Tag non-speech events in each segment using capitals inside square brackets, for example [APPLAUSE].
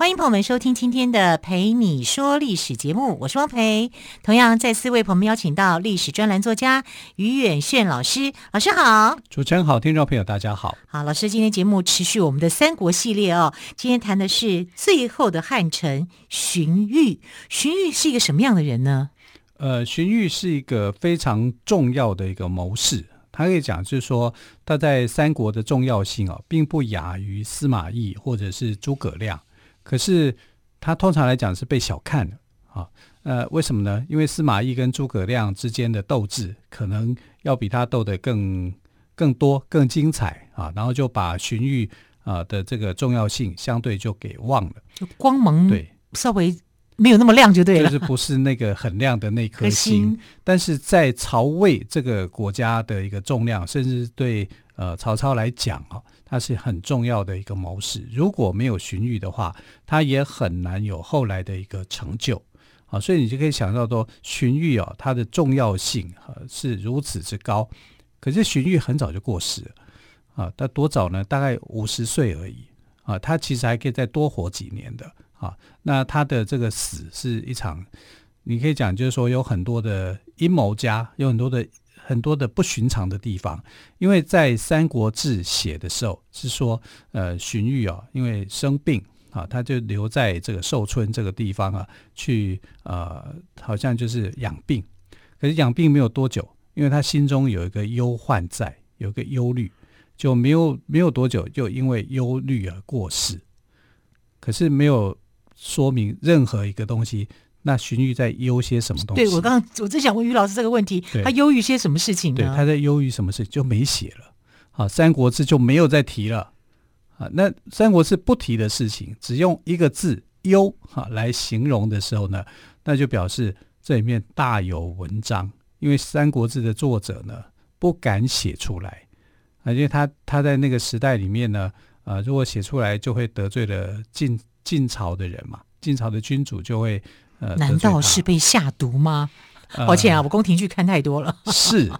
欢迎朋友们收听今天的《陪你说历史》节目，我是汪培。同样再次为朋友们邀请到历史专栏作家于远炫老师，老师好。主持人好，听众朋友大家好。好，老师，今天节目持续我们的三国系列哦。今天谈的是最后的汉臣荀彧。荀彧是一个什么样的人呢？呃，荀彧是一个非常重要的一个谋士。他可以讲，就是说他在三国的重要性哦，并不亚于司马懿或者是诸葛亮。可是他通常来讲是被小看的啊，呃，为什么呢？因为司马懿跟诸葛亮之间的斗智，可能要比他斗得更更多、更精彩啊，然后就把荀彧啊的这个重要性相对就给忘了，就光芒对稍微没有那么亮就对了，就是不是那个很亮的那颗星。但是在曹魏这个国家的一个重量，甚至对呃曹操来讲啊。他是很重要的一个谋士，如果没有荀彧的话，他也很难有后来的一个成就啊。所以你就可以想到说，荀彧啊，他的重要性啊是如此之高。可是荀彧很早就过世了啊，他多早呢？大概五十岁而已啊。他其实还可以再多活几年的啊。那他的这个死是一场，你可以讲就是说有很多的阴谋家，有很多的。很多的不寻常的地方，因为在《三国志》写的时候是说，呃，荀彧啊，因为生病啊，他就留在这个寿春这个地方啊，去呃，好像就是养病。可是养病没有多久，因为他心中有一个忧患在，有一个忧虑，就没有没有多久，就因为忧虑而过世。可是没有说明任何一个东西。那荀彧在忧些什么东西？对，我刚刚我正想问于老师这个问题，他忧郁些什么事情呢？对，他在忧郁什么事就没写了。好，《三国志》就没有再提了。啊，那《三国志》不提的事情，只用一个字“忧”哈来形容的时候呢，那就表示这里面大有文章。因为《三国志》的作者呢不敢写出来啊，因为他他在那个时代里面呢，啊，如果写出来就会得罪了晋晋朝的人嘛，晋朝的君主就会。呃、难道是被下毒吗？呃、抱歉啊，我宫廷剧看太多了。[LAUGHS] 是，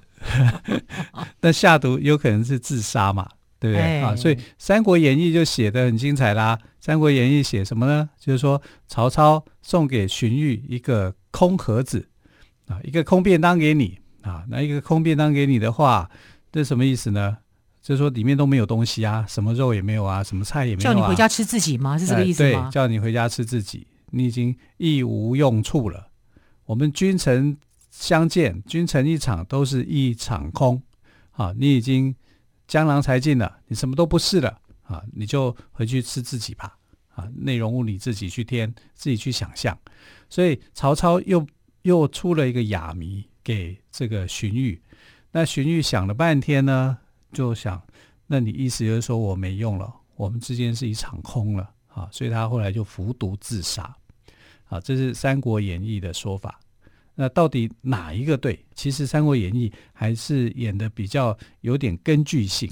[LAUGHS] 那下毒有可能是自杀嘛，对不对、哎、啊？所以《三国演义》就写的很精彩啦。《三国演义》写什么呢？就是说曹操送给荀彧一个空盒子啊，一个空便当给你啊。那一个空便当给你的话，这什么意思呢？就是说里面都没有东西啊，什么肉也没有啊，什么菜也没有、啊。叫你回家吃自己吗？是这个意思吗？呃、对，叫你回家吃自己。你已经一无用处了。我们君臣相见，君臣一场，都是一场空。啊，你已经江郎才尽了，你什么都不是了。啊，你就回去吃自己吧。啊，内容物你自己去添，自己去想象。所以曹操又又出了一个哑谜给这个荀彧。那荀彧想了半天呢，就想，那你意思就是说我没用了，我们之间是一场空了。啊，所以他后来就服毒自杀。啊，这是《三国演义》的说法。那到底哪一个对？其实《三国演义》还是演的比较有点根据性。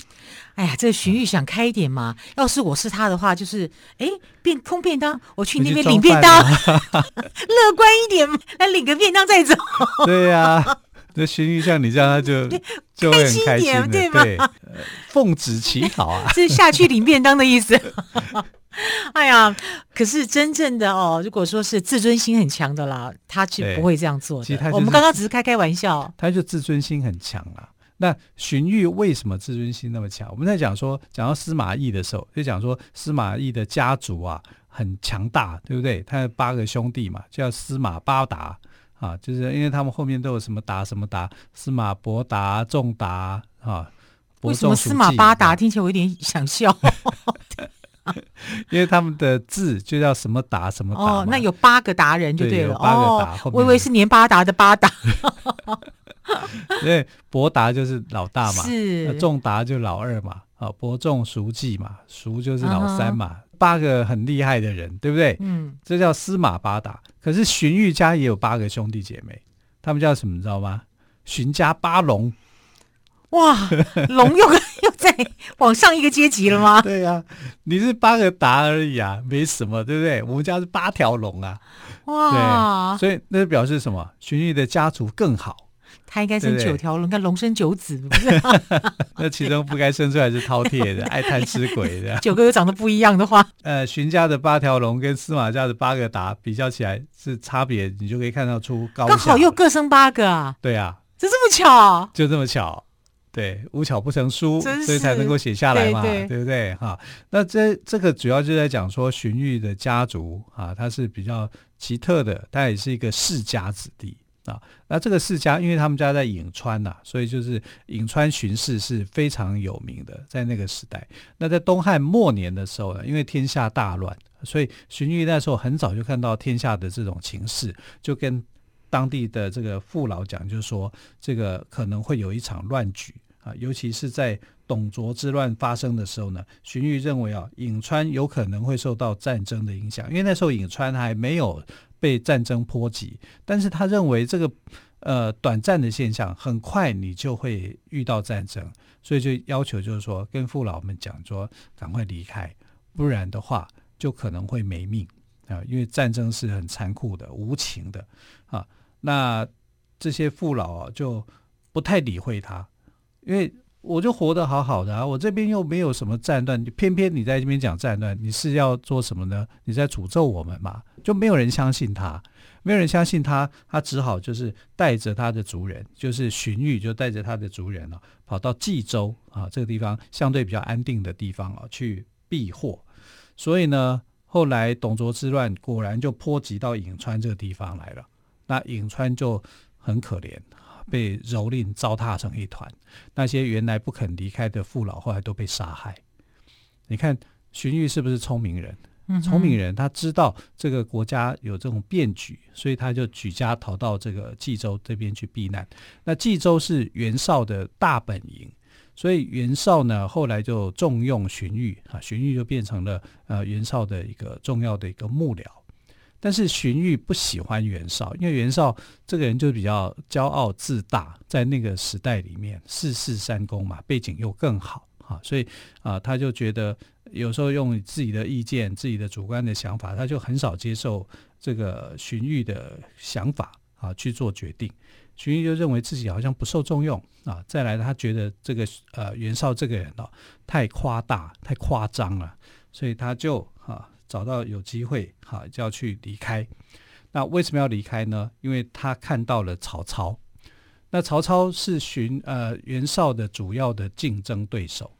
哎呀，这荀彧想开一点嘛。要是我是他的话，就是哎，便空便当，我去那边领便当，[LAUGHS] 乐观一点，来领个便当再走。[LAUGHS] 对呀、啊，这荀彧像你这样，他就 [LAUGHS] 就会很开心，开心点，对吗？奉旨乞讨啊，这是下去领便当的意思。[LAUGHS] 哎呀，可是真正的哦，如果说是自尊心很强的啦，他就不会这样做的。其实他、就是、我们刚刚只是开开玩笑，他就自尊心很强了。那荀彧为什么自尊心那么强？我们在讲说，讲到司马懿的时候，就讲说司马懿的家族啊很强大，对不对？他有八个兄弟嘛，叫司马八达啊，就是因为他们后面都有什么达什么达，司马伯达、仲达啊。为什么司马八达听起来我有点想笑？[LAUGHS] [LAUGHS] [LAUGHS] 因为他们的字就叫什么达什么达哦，那有八个达人就对了。对八个达哦，我以为是年八达的八达。因为伯达就是老大嘛，是仲达就老二嘛，啊，伯仲叔季嘛，叔就是老三嘛，嗯、八个很厉害的人，对不对？嗯，这叫司马八达。可是荀彧家也有八个兄弟姐妹，他们叫什么？你知道吗？荀家八龙。哇，[LAUGHS] 龙又 [LAUGHS] 又在往上一个阶级了吗？对呀、啊，你是八个达而已啊，没什么，对不对？我们家是八条龙啊，哇！对，所以那表示什么？荀彧的家族更好，他应该生九条龙，你看龙生九子，不是？[LAUGHS] 那其中不该生出来是饕餮的，爱贪吃鬼的。九个又长得不一样的话，呃，荀家的八条龙跟司马家的八个达比较起来是差别，你就可以看到出高。刚好又各生八个啊！对啊，就这么巧，就这么巧。对，无巧不成书，所以才能够写下来嘛，对，对，对不对？哈，那这这个主要就在讲说荀彧的家族啊，他是比较奇特的，他也是一个世家子弟啊。那这个世家，因为他们家在颍川呐、啊，所以就是颍川荀氏是非常有名的，在那个时代。那在东汉末年的时候呢，因为天下大乱，所以荀彧那时候很早就看到天下的这种情势，就跟当地的这个父老讲，就是说这个可能会有一场乱局啊。尤其是在董卓之乱发生的时候呢，荀彧认为啊，颍川有可能会受到战争的影响，因为那时候颍川还没有被战争波及。但是他认为这个呃短暂的现象，很快你就会遇到战争，所以就要求就是说，跟父老们讲说，赶快离开，不然的话就可能会没命啊，因为战争是很残酷的、无情的啊。那这些父老啊，就不太理会他。因为我就活得好好的啊，我这边又没有什么战乱，你偏偏你在这边讲战乱，你是要做什么呢？你在诅咒我们嘛？就没有人相信他，没有人相信他，他只好就是带着他的族人，就是荀彧就带着他的族人啊，跑到冀州啊这个地方相对比较安定的地方啊去避祸。所以呢，后来董卓之乱果然就波及到颍川这个地方来了，那颍川就很可怜。被蹂躏糟蹋成一团，那些原来不肯离开的父老，后来都被杀害。你看荀彧是不是聪明人？嗯，聪明人，他知道这个国家有这种变局，所以他就举家逃到这个冀州这边去避难。那冀州是袁绍的大本营，所以袁绍呢后来就重用荀彧啊，荀彧就变成了呃袁绍的一个重要的一个幕僚。但是荀彧不喜欢袁绍，因为袁绍这个人就比较骄傲自大，在那个时代里面，四世三公嘛，背景又更好啊，所以啊，他就觉得有时候用自己的意见、自己的主观的想法，他就很少接受这个荀彧的想法啊去做决定。荀彧就认为自己好像不受重用啊，再来他觉得这个呃袁绍这个人哦太夸大、太夸张了，所以他就啊。找到有机会，哈，就要去离开。那为什么要离开呢？因为他看到了曹操。那曹操是荀呃袁绍的主要的竞争对手。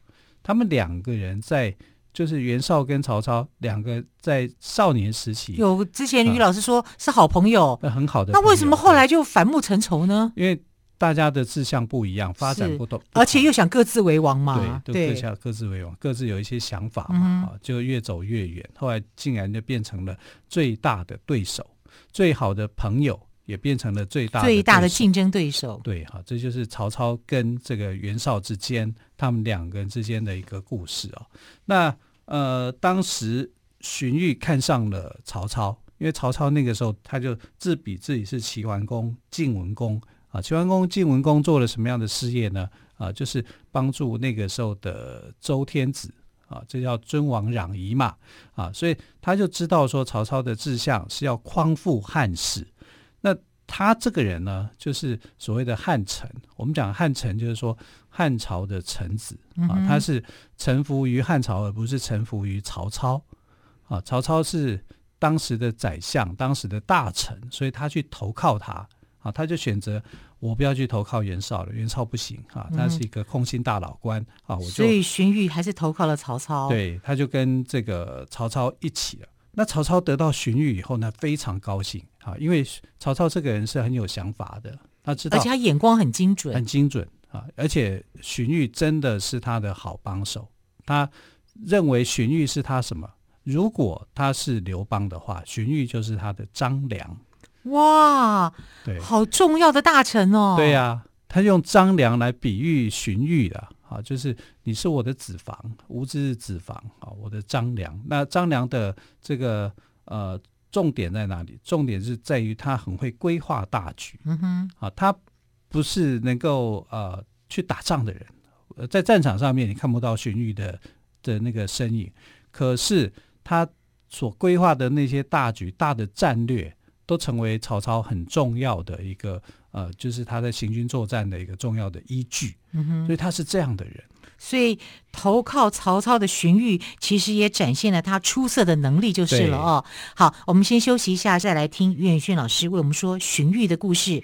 他们两个人在，就是袁绍跟曹操两个在少年时期，有之前于老师说是好朋友，很好的。那为什么后来就反目成仇呢？因为大家的志向不一样，发展不同，而且又想各自为王嘛。对，都各想各自为王，各自有一些想法嘛，嗯、就越走越远。后来竟然就变成了最大的对手，最好的朋友也变成了最大的最大的竞争对手。对，哈，这就是曹操跟这个袁绍之间他们两个人之间的一个故事啊。那呃，当时荀彧看上了曹操，因为曹操那个时候他就自比自己是齐桓公、晋文公。啊，齐桓公、晋文公做了什么样的事业呢？啊，就是帮助那个时候的周天子啊，这叫尊王攘夷嘛。啊，所以他就知道说曹操的志向是要匡复汉室。那他这个人呢，就是所谓的汉臣。我们讲汉臣，就是说汉朝的臣子啊，他是臣服于汉朝，而不是臣服于曹操。啊，曹操是当时的宰相，当时的大臣，所以他去投靠他。啊，他就选择我不要去投靠袁绍了，袁绍不行啊，他是一个空心大老官、嗯、啊，我就所以荀彧还是投靠了曹操。对，他就跟这个曹操一起了。那曹操得到荀彧以后呢，非常高兴啊，因为曹操这个人是很有想法的，他知道，而且他眼光很精准，很精准啊，而且荀彧真的是他的好帮手。他认为荀彧是他什么？如果他是刘邦的话，荀彧就是他的张良。哇，对，好重要的大臣哦！对呀、啊，他用张良来比喻荀彧的啊，就是你是我的子房，吾之子房啊，我的张良。那张良的这个呃重点在哪里？重点是在于他很会规划大局。嗯哼，啊，他不是能够呃去打仗的人，呃，在战场上面你看不到荀彧的的那个身影，可是他所规划的那些大局、大的战略，都成为曹操很重要的一个呃，就是他在行军作战的一个重要的依据。嗯哼，所以他是这样的人。所以投靠曹操的荀彧，其实也展现了他出色的能力，就是了哦。好，我们先休息一下，再来听于远迅老师为我们说荀彧的故事。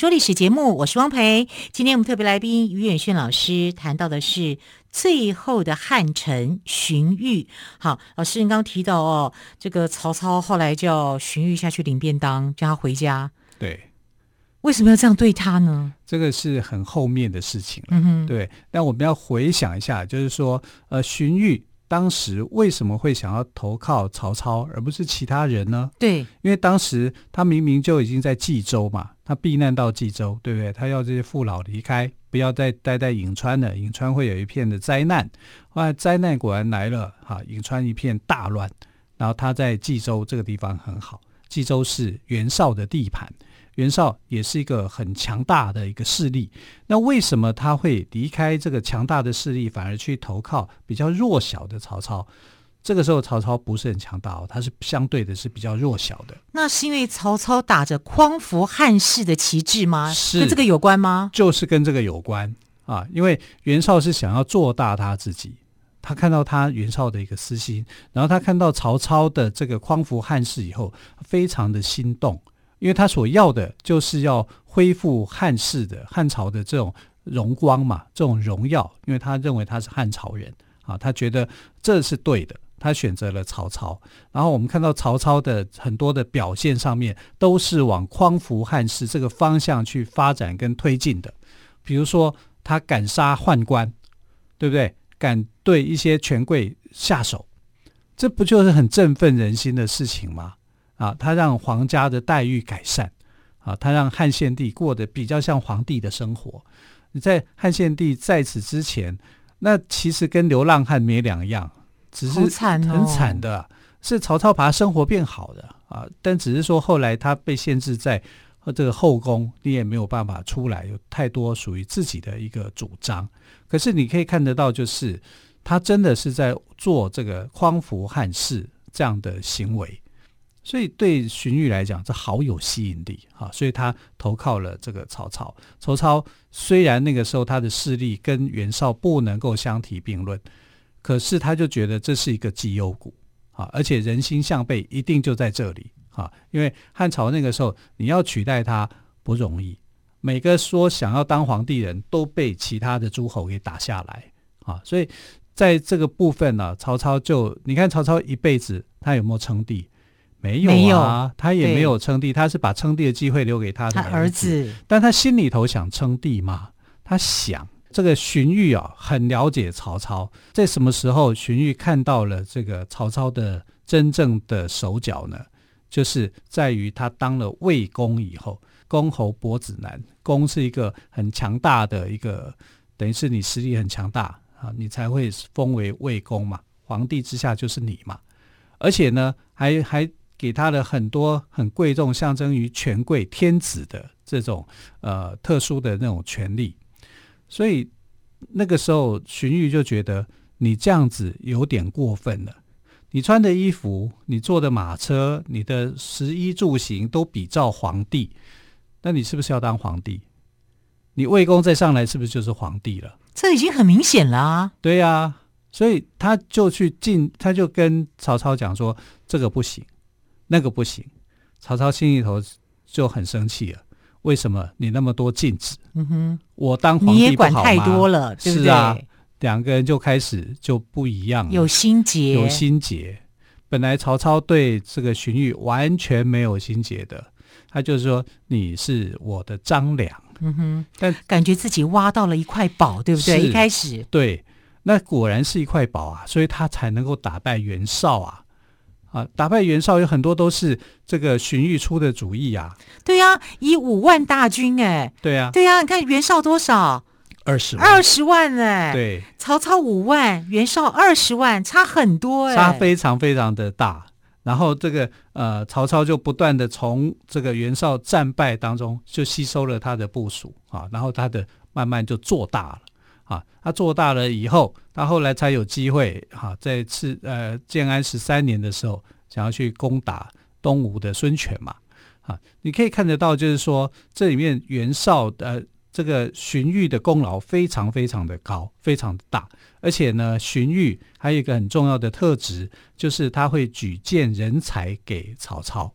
说历史节目，我是汪培。今天我们特别来宾于远炫老师谈到的是最后的汉臣荀彧。好，老师，您刚刚提到哦，这个曹操后来叫荀彧下去领便当，叫他回家。对，为什么要这样对他呢？这个是很后面的事情了。嗯哼，对。但我们要回想一下，就是说，呃，荀彧。当时为什么会想要投靠曹操，而不是其他人呢？对，因为当时他明明就已经在冀州嘛，他避难到冀州，对不对？他要这些父老离开，不要再待在颍川了，颍川会有一片的灾难。后来灾难果然来了，哈，颍川一片大乱。然后他在冀州这个地方很好，冀州是袁绍的地盘。袁绍也是一个很强大的一个势力，那为什么他会离开这个强大的势力，反而去投靠比较弱小的曹操？这个时候曹操不是很强大哦，他是相对的是比较弱小的。那是因为曹操打着匡扶汉室的旗帜吗？是跟这个有关吗？就是跟这个有关啊，因为袁绍是想要做大他自己，他看到他袁绍的一个私心，然后他看到曹操的这个匡扶汉室以后，非常的心动。因为他所要的就是要恢复汉室的汉朝的这种荣光嘛，这种荣耀。因为他认为他是汉朝人啊，他觉得这是对的，他选择了曹操。然后我们看到曹操的很多的表现上面，都是往匡扶汉室这个方向去发展跟推进的。比如说，他敢杀宦官，对不对？敢对一些权贵下手，这不就是很振奋人心的事情吗？啊，他让皇家的待遇改善，啊，他让汉献帝过得比较像皇帝的生活。你在汉献帝在此之前，那其实跟流浪汉没两样，只是很惨的，是曹操把他生活变好的啊。但只是说后来他被限制在这个后宫，你也没有办法出来，有太多属于自己的一个主张。可是你可以看得到，就是他真的是在做这个匡扶汉室这样的行为。所以对荀彧来讲，这好有吸引力啊！所以他投靠了这个曹操。曹操虽然那个时候他的势力跟袁绍不能够相提并论，可是他就觉得这是一个绩优股啊！而且人心向背，一定就在这里啊！因为汉朝那个时候你要取代他不容易，每个说想要当皇帝人都被其他的诸侯给打下来啊！所以在这个部分呢，曹操就你看曹操一辈子他有没有称帝？没有啊，有他也没有称帝，他是把称帝的机会留给他的儿子，儿子，但他心里头想称帝嘛？他想这个荀彧啊，很了解曹操，在什么时候荀彧看到了这个曹操的真正的手脚呢？就是在于他当了魏公以后，公侯伯子男，公是一个很强大的一个，等于是你实力很强大啊，你才会封为魏公嘛，皇帝之下就是你嘛，而且呢，还还。给他的很多很贵重，象征于权贵天子的这种呃特殊的那种权利，所以那个时候荀彧就觉得你这样子有点过分了。你穿的衣服，你坐的马车，你的食衣住行都比照皇帝，那你是不是要当皇帝？你魏公再上来，是不是就是皇帝了？这已经很明显了啊。对呀、啊，所以他就去进，他就跟曹操讲说：“这个不行，那个不行。”曹操心里头就很生气了。为什么你那么多禁止？嗯哼，我当皇帝？你也管太多了，对不对？是啊，两个人就开始就不一样了，有心结，有心结。本来曹操对这个荀彧完全没有心结的，他就是说你是我的张良。嗯哼，但感觉自己挖到了一块宝，对不对？一开始，对，那果然是一块宝啊，所以他才能够打败袁绍啊。啊，打败袁绍有很多都是这个荀彧出的主意啊。对呀、啊，以五万大军哎。对呀、啊，对呀、啊，你看袁绍多少？二十万。二十万哎。对。曹操五万，袁绍二十万，差很多哎。差非常非常的大。然后这个呃，曹操就不断的从这个袁绍战败当中就吸收了他的部署啊，然后他的慢慢就做大了。啊，他做大了以后，他后来才有机会哈，在次呃建安十三年的时候，想要去攻打东吴的孙权嘛。啊，你可以看得到，就是说这里面袁绍呃这个荀彧的功劳非常非常的高，非常的大。而且呢，荀彧还有一个很重要的特质，就是他会举荐人才给曹操。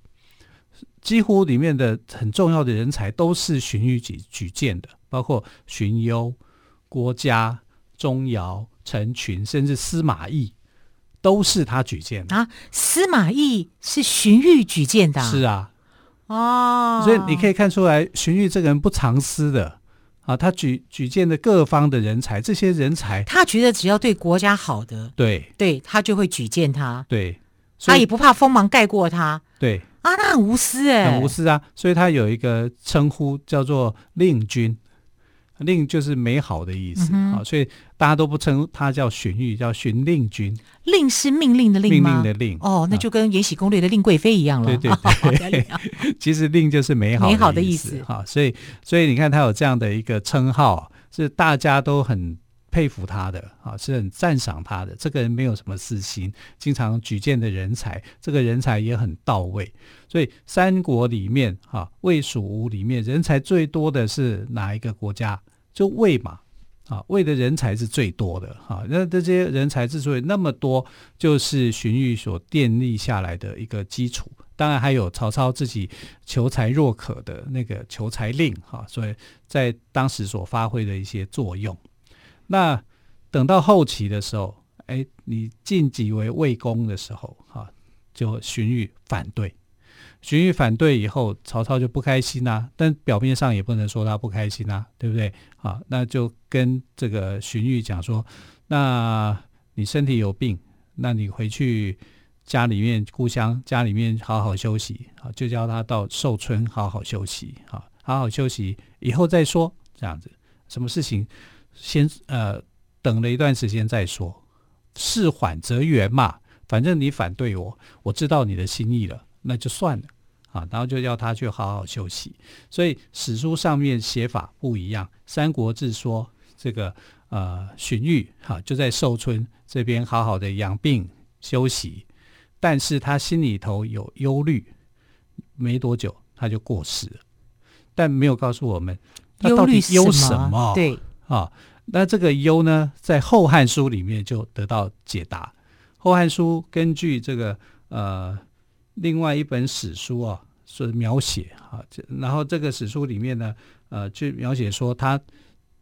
几乎里面的很重要的人才都是荀彧举举荐的，包括荀攸。郭嘉、钟繇、陈群，甚至司马懿，都是他举荐的。啊。司马懿是荀彧举荐的，是啊，哦，所以你可以看出来，荀彧这个人不藏私的。啊。他举举荐的各方的人才，这些人才，他觉得只要对国家好的，对，对他就会举荐他，对，他也不怕锋芒盖过他，对。啊，他很无私哎，很无私啊。所以他有一个称呼叫做令君。令就是美好的意思啊、嗯，所以大家都不称他叫荀彧，叫荀令君。令是命令的令吗？命令的令。哦，那就跟《延禧攻略》的令贵妃一样了。对对对，[LAUGHS] 哦、[LAUGHS] 其实令就是美好美好的意思哈。所以，所以你看他有这样的一个称号，是大家都很佩服他的啊，是很赞赏他的。这个人没有什么私心，经常举荐的人才，这个人才也很到位。所以三国里面哈，魏、蜀、吴里面人才最多的是哪一个国家？就魏嘛，啊，魏的人才是最多的哈。那这些人才之所以那么多，就是荀彧所奠立下来的一个基础。当然还有曹操自己求才若渴的那个求才令哈，所以在当时所发挥的一些作用。那等到后期的时候，哎，你晋级为魏公的时候，哈，就荀彧反对，荀彧反对以后，曹操就不开心呐、但表面上也不能说他不开心呐、对不对？啊，那就跟这个荀彧讲说，那你身体有病，那你回去家里面故乡家里面好好休息，啊，就叫他到寿春好好休息，啊，好好休息以后再说，这样子，什么事情？先呃，等了一段时间再说，事缓则圆嘛。反正你反对我，我知道你的心意了，那就算了啊。然后就要他去好好休息。所以史书上面写法不一样，《三国志》说这个呃荀彧哈就在寿春这边好好的养病休息，但是他心里头有忧虑，没多久他就过世了，但没有告诉我们他到底忧什么。对。啊，那这个忧呢，在《后汉书》里面就得到解答。《后汉书》根据这个呃另外一本史书啊，是描写啊，然后这个史书里面呢，呃，就描写说他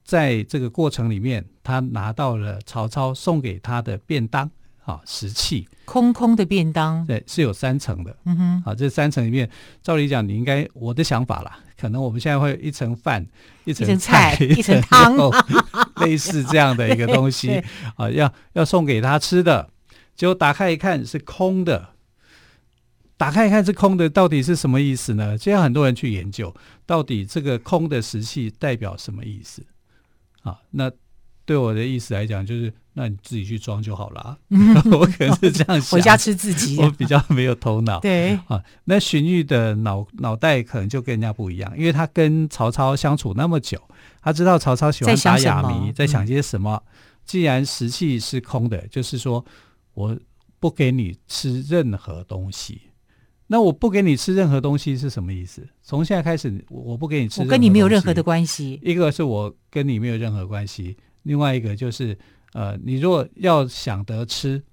在这个过程里面，他拿到了曹操送给他的便当啊，食器，空空的便当，对，是有三层的。嗯哼，啊，这三层里面，照理讲，你应该我的想法啦。可能我们现在会一层饭，一层菜，[LAUGHS] 一层汤，[LAUGHS] 类似这样的一个东西啊，要要送给他吃的，结果打开一看是空的，打开一看是空的，到底是什么意思呢？现在很多人去研究，到底这个空的食器代表什么意思啊？那对我的意思来讲，就是。那你自己去装就好了啊！[LAUGHS] 我可能是这样想，[LAUGHS] 回家吃自己。[LAUGHS] 我比较没有头脑。对啊，那荀彧的脑脑袋可能就跟人家不一样，因为他跟曹操相处那么久，他知道曹操喜欢打哑谜，在想些什么。既然石器是空的，就是说我不给你吃任何东西。那我不给你吃任何东西是什么意思？从现在开始，我不给你吃，我跟你没有任何的关系。一个是我跟你没有任何关系，另外一个就是。呃，你如果要想得吃，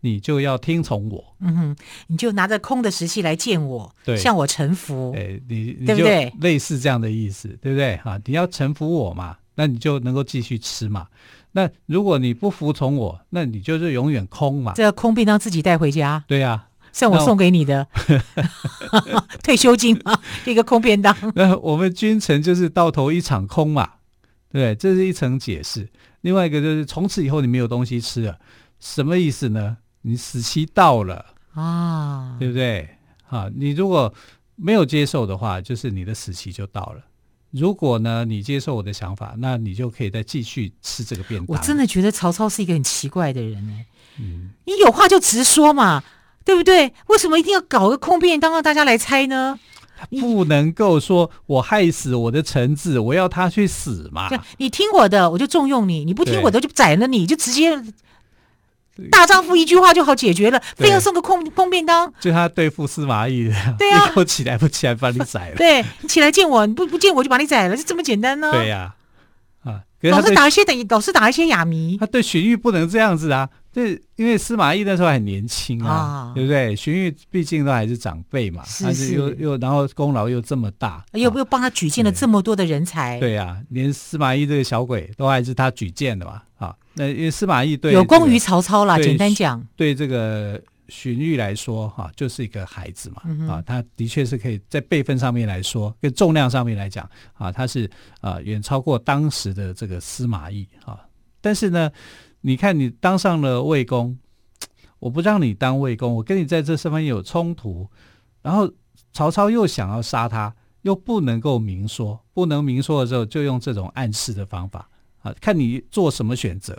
你就要听从我。嗯哼，你就拿着空的石器来见我，对，向我臣服。哎，你你就类似这样的意思，对不对？哈，你要臣服我嘛，那你就能够继续吃嘛。那如果你不服从我，那你就是永远空嘛。这个空便当自己带回家。对呀、啊，像我送给你的 [LAUGHS] 退休金啊，一个空便当。那我们君臣就是到头一场空嘛，对，这是一层解释。另外一个就是从此以后你没有东西吃了，什么意思呢？你死期到了啊，对不对？啊，你如果没有接受的话，就是你的死期就到了。如果呢，你接受我的想法，那你就可以再继续吃这个便当。我真的觉得曹操是一个很奇怪的人呢。嗯，你有话就直说嘛，对不对？为什么一定要搞个空便当让大家来猜呢？他 [LAUGHS] 不能够说我害死我的臣子，我要他去死嘛。你听我的，我就重用你；你不听我的，就宰了你，就直接。大丈夫一句话就好解决了，非要送个空空便当，就他对付司马懿的，对啊，我起来不起来把你宰了，对，你起来见我，你不不见我就把你宰了，就这么简单呢？对呀，啊，老是打一些等，老是打一些哑谜，他对荀彧不能这样子啊。对，因为司马懿那时候还年轻啊，对不对？荀彧毕竟都还是长辈嘛，但是又又然后功劳又这么大，又又帮他举荐了这么多的人才，对。呀，连司马懿这个小鬼都还是他举荐的嘛，啊，那因为司马懿对有功于曹操啦，简单讲，对这个荀彧来说，哈，就是一个孩子嘛，啊，他的确是可以在辈分上面来说，跟重量上面来讲，啊，他是啊远超过当时的这个司马懿啊，但是呢。你看，你当上了魏公，[TSK] 我不让你当魏公，我跟你在这上面有冲突，然后曹操又想要杀他，又不能够明说，不能明说的时候，就用这种暗示的方法啊，看你做什么选择。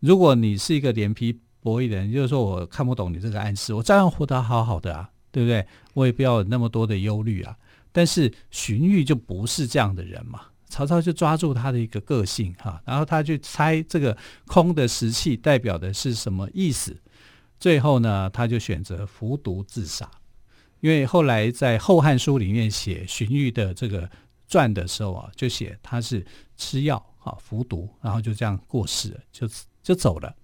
如果你是一个脸皮薄一点，就是说我看不懂你这个暗示，我照样活得好好的啊，对不对？我也不要有那么多的忧虑啊。但是荀彧就不是这样的人嘛。曹操就抓住他的一个个性哈，然后他去猜这个空的石器代表的是什么意思，最后呢，他就选择服毒自杀。因为后来在《后汉书》里面写荀彧的这个传的时候啊，就写他是吃药啊服毒，然后就这样过世了，就就走了。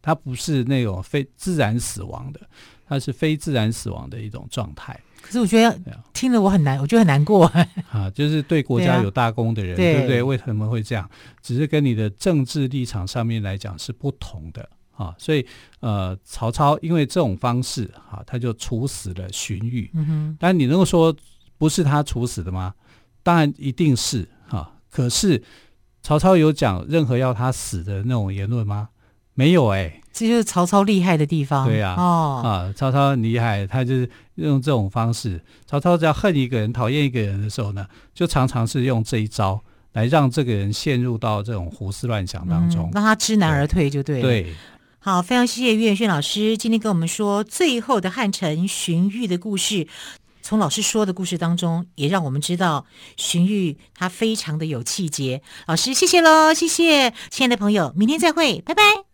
他不是那种非自然死亡的，他是非自然死亡的一种状态。可是我觉得听了我很难，我觉得很难过。[LAUGHS] 啊，就是对国家有大功的人，对，不对？为什么会这样？只是跟你的政治立场上面来讲是不同的啊。所以呃，曹操因为这种方式啊，他就处死了荀彧。嗯哼。但你能够说不是他处死的吗？当然一定是啊。可是曹操有讲任何要他死的那种言论吗？没有哎、欸。这就是曹操厉害的地方。对呀，哦，啊，曹操很厉害，他就是用这种方式。曹操只要恨一个人、讨厌一个人的时候呢，就常常是用这一招来让这个人陷入到这种胡思乱想当中，嗯、让他知难而退，就对了。对，好，非常谢谢岳远炫老师今天跟我们说最后的汉臣荀彧的故事。从老师说的故事当中，也让我们知道荀彧他非常的有气节。老师，谢谢喽，谢谢，亲爱的朋友，明天再会，拜拜。